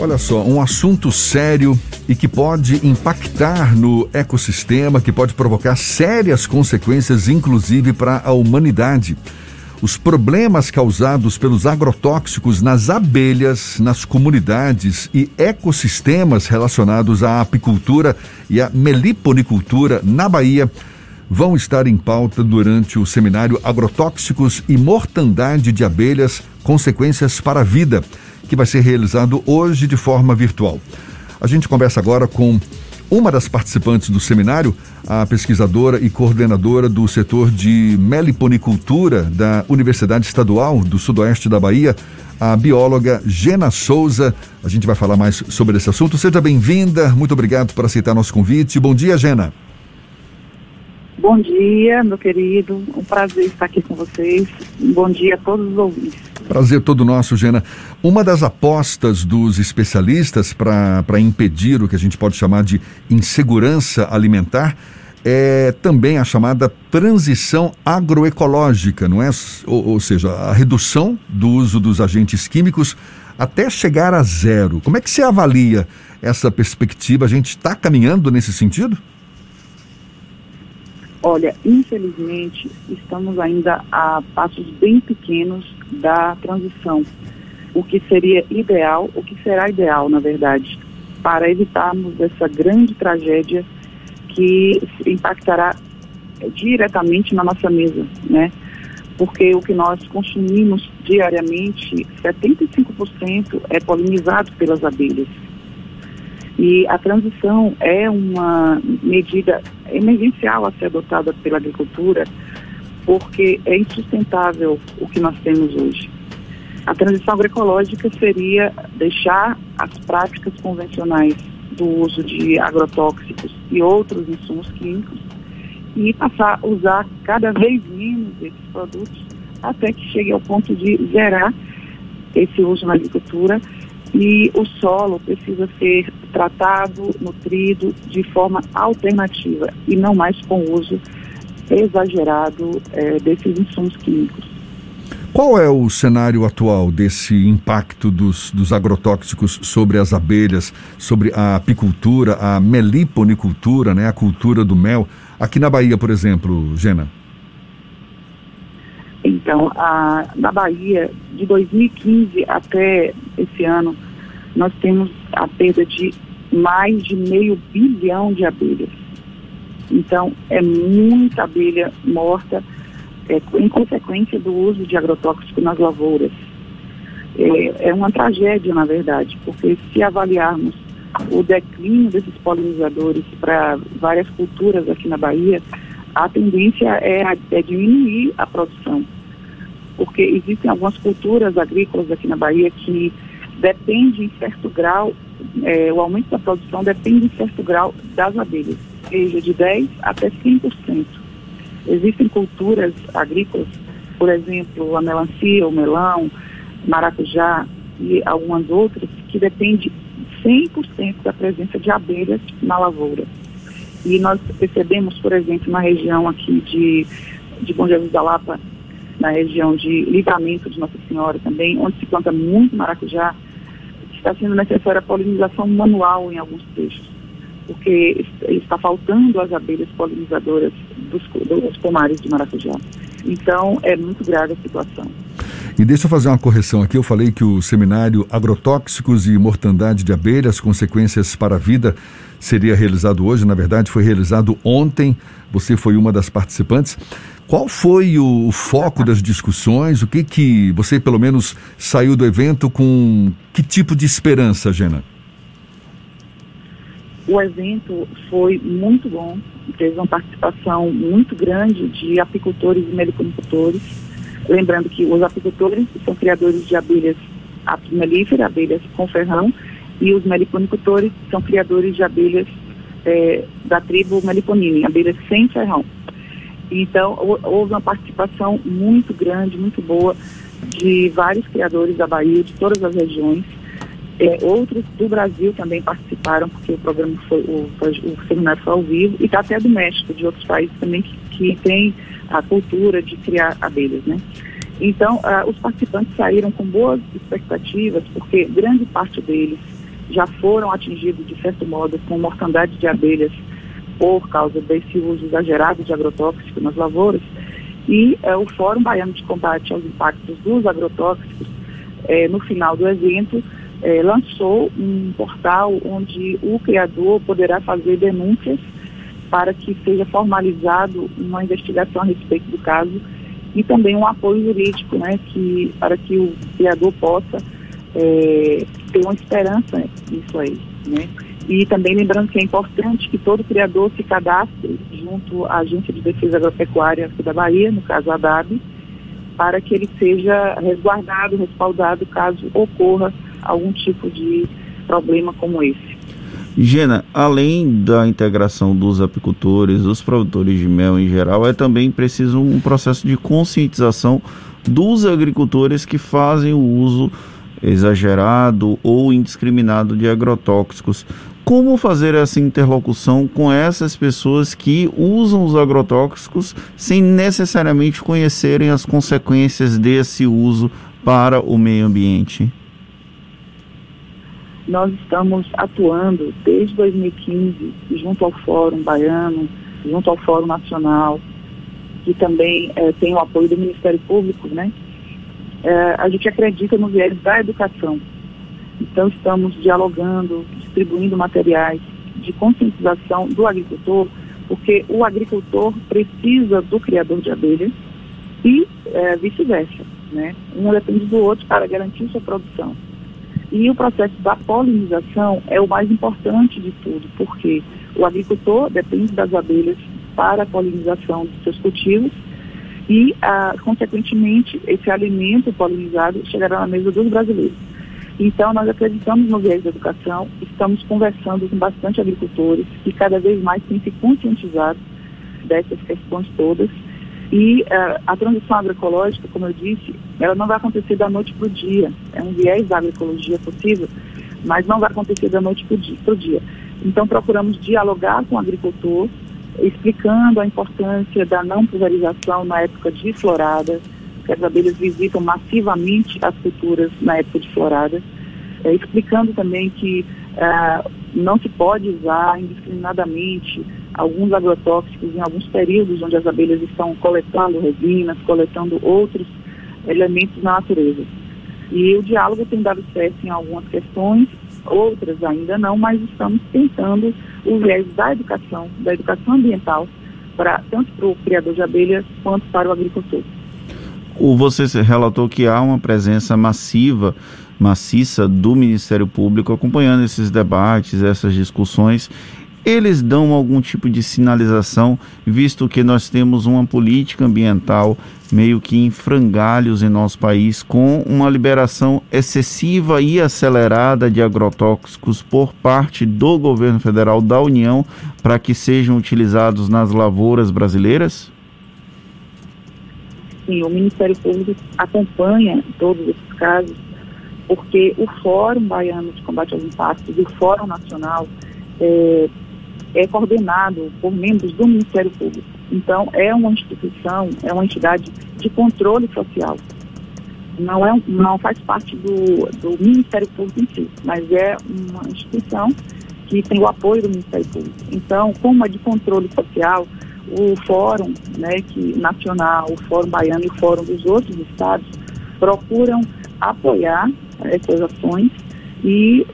Olha só, um assunto sério e que pode impactar no ecossistema, que pode provocar sérias consequências, inclusive para a humanidade. Os problemas causados pelos agrotóxicos nas abelhas, nas comunidades e ecossistemas relacionados à apicultura e à meliponicultura na Bahia vão estar em pauta durante o seminário Agrotóxicos e Mortandade de Abelhas Consequências para a Vida que vai ser realizado hoje de forma virtual. A gente conversa agora com uma das participantes do seminário, a pesquisadora e coordenadora do setor de meliponicultura da Universidade Estadual do Sudoeste da Bahia, a bióloga Gena Souza. A gente vai falar mais sobre esse assunto. Seja bem-vinda, muito obrigado por aceitar nosso convite. Bom dia, Gena. Bom dia, meu querido. Um prazer estar aqui com vocês. Bom dia a todos os ouvintes. Prazer todo nosso, Gena. Uma das apostas dos especialistas para impedir o que a gente pode chamar de insegurança alimentar é também a chamada transição agroecológica, não é? Ou, ou, seja, a redução do uso dos agentes químicos até chegar a zero. Como é que você avalia essa perspectiva? A gente está caminhando nesse sentido? Olha, infelizmente, estamos ainda a passos bem pequenos da transição. O que seria ideal, o que será ideal, na verdade, para evitarmos essa grande tragédia que impactará diretamente na nossa mesa, né? Porque o que nós consumimos diariamente, 75% é polinizado pelas abelhas. E a transição é uma medida emergencial a ser adotada pela agricultura, porque é insustentável o que nós temos hoje. A transição agroecológica seria deixar as práticas convencionais do uso de agrotóxicos e outros insumos químicos e passar a usar cada vez menos esses produtos até que chegue ao ponto de zerar esse uso na agricultura e o solo precisa ser tratado, nutrido de forma alternativa e não mais com uso exagerado é, desses insumos químicos. Qual é o cenário atual desse impacto dos, dos agrotóxicos sobre as abelhas, sobre a apicultura, a meliponicultura, né, a cultura do mel? Aqui na Bahia, por exemplo, Gena. Então, a, na Bahia, de 2015 até esse ano, nós temos a perda de mais de meio bilhão de abelhas. Então, é muita abelha morta é, em consequência do uso de agrotóxico nas lavouras. É, é uma tragédia, na verdade, porque se avaliarmos o declínio desses polinizadores para várias culturas aqui na Bahia, a tendência é, é diminuir a produção. Porque existem algumas culturas agrícolas aqui na Bahia que depende em certo grau, é, o aumento da produção depende em certo grau das abelhas, seja de 10% até 100%. Existem culturas agrícolas, por exemplo, a melancia, o melão, maracujá e algumas outras, que dependem 100% da presença de abelhas na lavoura. E nós percebemos, por exemplo, na região aqui de, de Bom Jesus da Lapa, na região de Livramento de Nossa Senhora também, onde se planta muito maracujá, está sendo necessária a polinização manual em alguns trechos, porque está faltando as abelhas polinizadoras dos, dos pomares de maracujá. Então, é muito grave a situação. E deixa eu fazer uma correção aqui. Eu falei que o seminário Agrotóxicos e Mortandade de Abelhas, Consequências para a Vida, seria realizado hoje. Na verdade, foi realizado ontem. Você foi uma das participantes. Qual foi o foco das discussões? O que que você pelo menos saiu do evento com que tipo de esperança, Gena? O evento foi muito bom, teve uma participação muito grande de apicultores e meliponicultores. Lembrando que os apicultores são criadores de abelhas melíferas, abelhas com ferrão, e os meliponicultores são criadores de abelhas é, da tribo meliponine, abelhas sem ferrão. Então, houve uma participação muito grande, muito boa, de vários criadores da Bahia, de todas as regiões. É, outros do Brasil também participaram, porque o programa foi, o, o seminário foi ao vivo, e está até do México, de outros países também que, que tem a cultura de criar abelhas, né? Então, uh, os participantes saíram com boas expectativas, porque grande parte deles já foram atingidos, de certo modo, com mortandade de abelhas por causa desse uso exagerado de agrotóxicos nas lavouras. E é, o Fórum Baiano de Combate aos Impactos dos Agrotóxicos, é, no final do evento, é, lançou um portal onde o criador poderá fazer denúncias para que seja formalizado uma investigação a respeito do caso e também um apoio jurídico, né, que, para que o criador possa é, ter uma esperança nisso aí, né. E também lembrando que é importante que todo criador se cadastre junto à Agência de Defesa Agropecuária aqui da Bahia, no caso a ADAB, para que ele seja resguardado, respaldado caso ocorra algum tipo de problema como esse. Gena, além da integração dos apicultores, dos produtores de mel em geral, é também preciso um processo de conscientização dos agricultores que fazem o uso exagerado ou indiscriminado de agrotóxicos. Como fazer essa interlocução com essas pessoas que usam os agrotóxicos sem necessariamente conhecerem as consequências desse uso para o meio ambiente? Nós estamos atuando desde 2015 junto ao Fórum Baiano, junto ao Fórum Nacional, que também é, tem o apoio do Ministério Público, né? É, a gente acredita no viés da educação. Então estamos dialogando, distribuindo materiais de conscientização do agricultor, porque o agricultor precisa do criador de abelhas e é, vice-versa, né? Um depende do outro para garantir sua produção. E o processo da polinização é o mais importante de tudo, porque o agricultor depende das abelhas para a polinização dos seus cultivos e, ah, consequentemente, esse alimento polinizado chegará na mesa dos brasileiros. Então, nós acreditamos no viés da educação, estamos conversando com bastante agricultores que cada vez mais têm se conscientizado dessas questões todas e uh, a transição agroecológica, como eu disse, ela não vai acontecer da noite para o dia. É um viés da agroecologia possível, mas não vai acontecer da noite para o dia. Então, procuramos dialogar com o agricultor, explicando a importância da não pulverização na época de florada, que as abelhas visitam massivamente as culturas na época de florada, é, explicando também que uh, não se pode usar indiscriminadamente alguns agrotóxicos em alguns períodos onde as abelhas estão coletando resinas, coletando outros elementos na natureza. E o diálogo tem dado certo em algumas questões, outras ainda não, mas estamos tentando o viés da educação, da educação ambiental, para, tanto para o criador de abelhas quanto para o agricultor. Você relatou que há uma presença massiva, maciça do Ministério Público acompanhando esses debates, essas discussões eles dão algum tipo de sinalização, visto que nós temos uma política ambiental meio que em frangalhos em nosso país, com uma liberação excessiva e acelerada de agrotóxicos por parte do governo federal da União para que sejam utilizados nas lavouras brasileiras? Sim, o Ministério Público acompanha todos esses casos, porque o Fórum Baiano de Combate aos Impactos e o Fórum Nacional é, é coordenado por membros do Ministério Público. Então, é uma instituição, é uma entidade de controle social. Não, é, não faz parte do, do Ministério Público em si, mas é uma instituição que tem o apoio do Ministério Público. Então, como é de controle social, o Fórum né, que, Nacional, o Fórum Baiano e o Fórum dos outros estados procuram apoiar essas ações e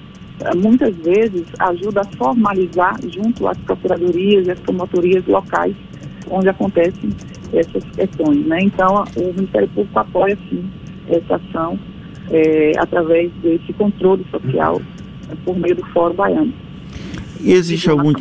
muitas vezes ajuda a formalizar junto às procuradorias e às promotorias locais onde acontecem essas questões. Né? Então, o Ministério Público apoia, sim, essa ação é, através desse controle social é, por meio do Fórum Baiano. E existe algum,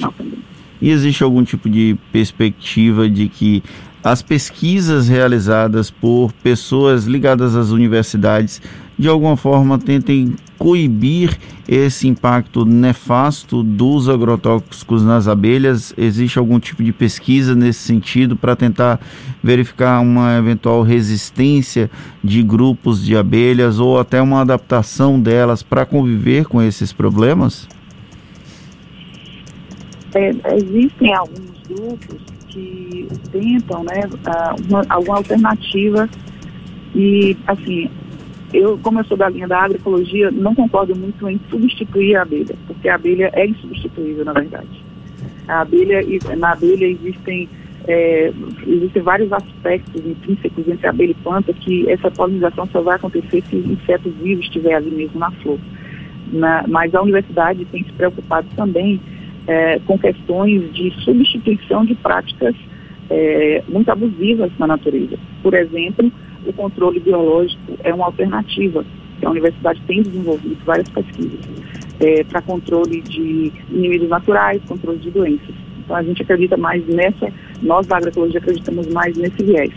e existe algum tipo de perspectiva de que as pesquisas realizadas por pessoas ligadas às universidades de alguma forma tentem coibir esse impacto nefasto dos agrotóxicos nas abelhas? Existe algum tipo de pesquisa nesse sentido para tentar verificar uma eventual resistência de grupos de abelhas ou até uma adaptação delas para conviver com esses problemas? É, existem alguns grupos que tentam né, uma, alguma alternativa e, assim, eu, como eu sou da linha da agroecologia, não concordo muito em substituir a abelha, porque a abelha é insubstituível, na verdade. A abelha, na abelha existem, é, existem vários aspectos intrínsecos entre abelha e planta que essa polinização só vai acontecer se o inseto vivo estiver ali mesmo na flor. Na, mas a universidade tem se preocupado também é, com questões de substituição de práticas é, muito abusivas na natureza. Por exemplo, o controle biológico é uma alternativa que a universidade tem desenvolvido várias pesquisas é, para controle de inimigos naturais, controle de doenças. Então a gente acredita mais nessa, nós da agroecologia acreditamos mais nesse viés.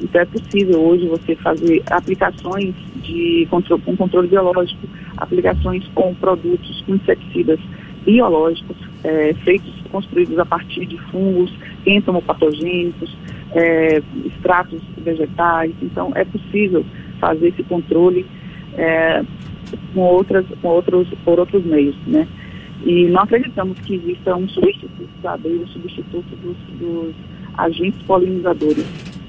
Então é possível hoje você fazer aplicações de controle, com controle biológico, aplicações com produtos, inseticidas biológicos, é, feitos, construídos a partir de fungos, entomopatogênicos, é, extratos vegetais. Então, é possível fazer esse controle é, com, outras, com outros, por outros meios, né? E não acreditamos que exista um substituto da abelha, um substituto dos, dos agentes polinizadores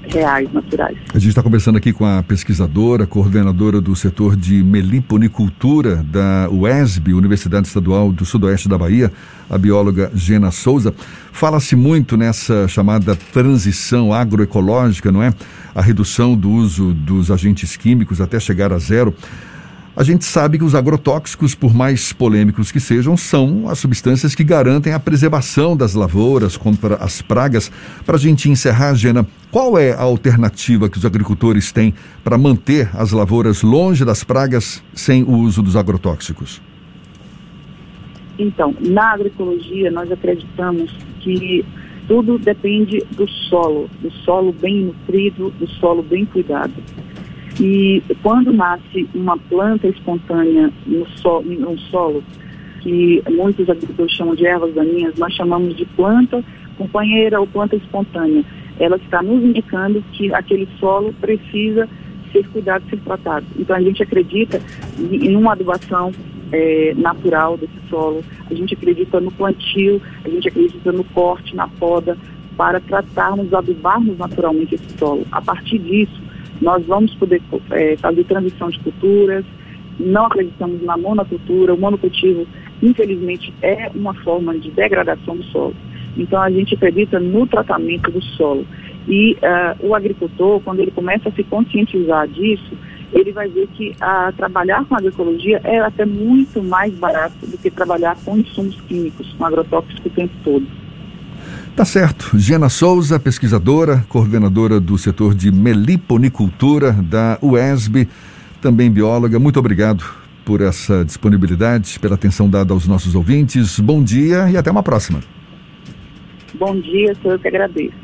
reais, naturais. A gente está conversando aqui com a pesquisadora, coordenadora do setor de meliponicultura da UESB, Universidade Estadual do Sudoeste da Bahia, a bióloga Gena Souza. Fala-se muito nessa chamada transição agroecológica, não é? A redução do uso dos agentes químicos até chegar a zero. A gente sabe que os agrotóxicos, por mais polêmicos que sejam, são as substâncias que garantem a preservação das lavouras contra as pragas. Para a gente encerrar, Gena, qual é a alternativa que os agricultores têm para manter as lavouras longe das pragas sem o uso dos agrotóxicos? Então, na agroecologia, nós acreditamos que tudo depende do solo, do solo bem nutrido, do solo bem cuidado. E quando nasce uma planta espontânea no, so, no solo, que muitos agricultores chamam de ervas daninhas, nós chamamos de planta companheira ou planta espontânea. Ela está nos indicando que aquele solo precisa ser cuidado, ser tratado. Então a gente acredita em uma adubação é, natural desse solo, a gente acredita no plantio, a gente acredita no corte, na poda, para tratarmos, adubarmos naturalmente esse solo. A partir disso, nós vamos poder é, fazer transição de culturas, não acreditamos na monocultura, o monocultivo, infelizmente, é uma forma de degradação do solo. Então, a gente acredita no tratamento do solo. E uh, o agricultor, quando ele começa a se conscientizar disso, ele vai ver que uh, trabalhar com agroecologia é até muito mais barato do que trabalhar com insumos químicos, com agrotóxicos o tempo todo. Tá certo. Gena Souza, pesquisadora, coordenadora do setor de meliponicultura da UESB, também bióloga. Muito obrigado por essa disponibilidade, pela atenção dada aos nossos ouvintes. Bom dia e até uma próxima. Bom dia, sou eu que agradeço.